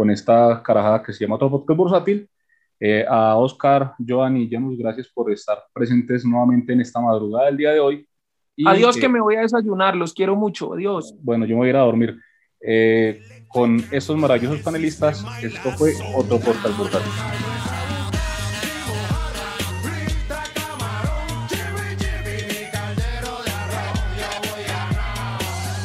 Speaker 2: con esta carajada que se llama Otro Podcast Bursátil. Eh, a Oscar, Joan y Janus, gracias por estar presentes nuevamente en esta madrugada del día de hoy.
Speaker 1: Adiós, que me voy a desayunar, los quiero mucho, adiós.
Speaker 2: Bueno, yo me voy a ir a dormir. Eh, con estos maravillosos panelistas, esto fue Otro Podcast Bursátil.